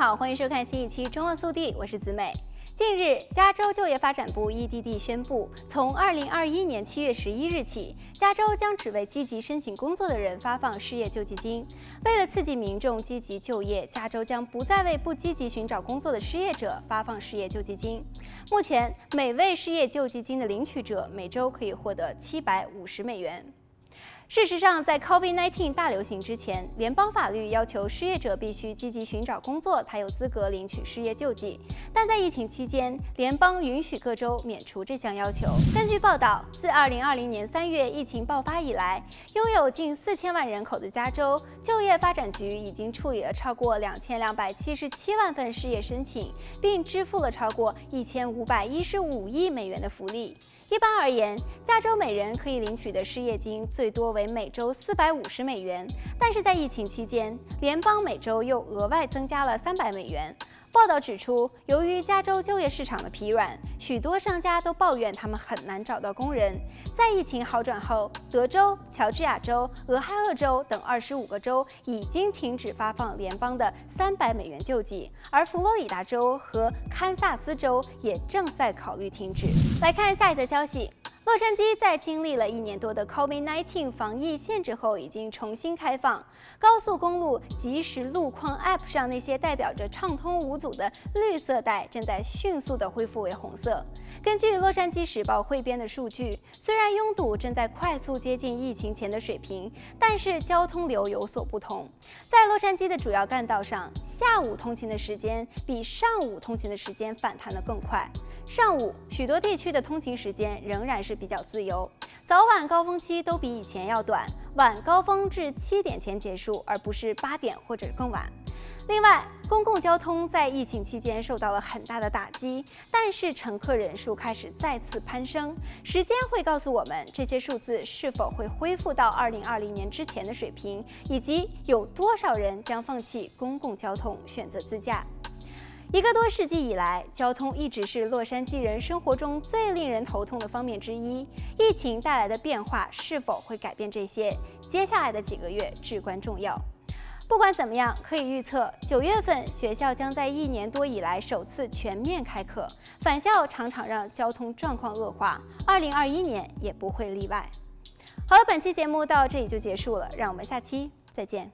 好，欢迎收看新一期《中望速递》，我是子美。近日，加州就业发展部 （EDD） 宣布，从2021年7月11日起，加州将只为积极申请工作的人发放失业救济金。为了刺激民众积极就业，加州将不再为不积极寻找工作的失业者发放失业救济金。目前，每位失业救济金的领取者每周可以获得750美元。事实上，在 COVID-19 大流行之前，联邦法律要求失业者必须积极寻找工作才有资格领取失业救济。但在疫情期间，联邦允许各州免除这项要求。根据报道，自2020年3月疫情爆发以来，拥有近四千万人口的加州就业发展局已经处理了超过两千两百七十七万份失业申请，并支付了超过一千五百一十五亿美元的福利。一般而言，加州每人可以领取的失业金最多为为每周四百五十美元，但是在疫情期间，联邦每周又额外增加了三百美元。报道指出，由于加州就业市场的疲软，许多商家都抱怨他们很难找到工人。在疫情好转后，德州、乔治亚州、俄亥俄州等二十五个州已经停止发放联邦的三百美元救济，而佛罗里达州和堪萨斯州也正在考虑停止。来看下一则消息。洛杉矶在经历了一年多的 COVID-19 防疫限制后，已经重新开放。高速公路即时路况 App 上那些代表着畅通无阻的绿色带，正在迅速地恢复为红色。根据洛杉矶时报汇编的数据，虽然拥堵正在快速接近疫情前的水平，但是交通流有所不同。在洛杉矶的主要干道上，下午通勤的时间比上午通勤的时间反弹得更快。上午许多地区的通勤时间仍然是比较自由，早晚高峰期都比以前要短，晚高峰至七点前结束，而不是八点或者更晚。另外，公共交通在疫情期间受到了很大的打击，但是乘客人数开始再次攀升。时间会告诉我们这些数字是否会恢复到二零二零年之前的水平，以及有多少人将放弃公共交通，选择自驾。一个多世纪以来，交通一直是洛杉矶人生活中最令人头痛的方面之一。疫情带来的变化是否会改变这些？接下来的几个月至关重要。不管怎么样，可以预测，九月份学校将在一年多以来首次全面开课。返校常常让交通状况恶化，二零二一年也不会例外。好了，本期节目到这里就结束了，让我们下期再见。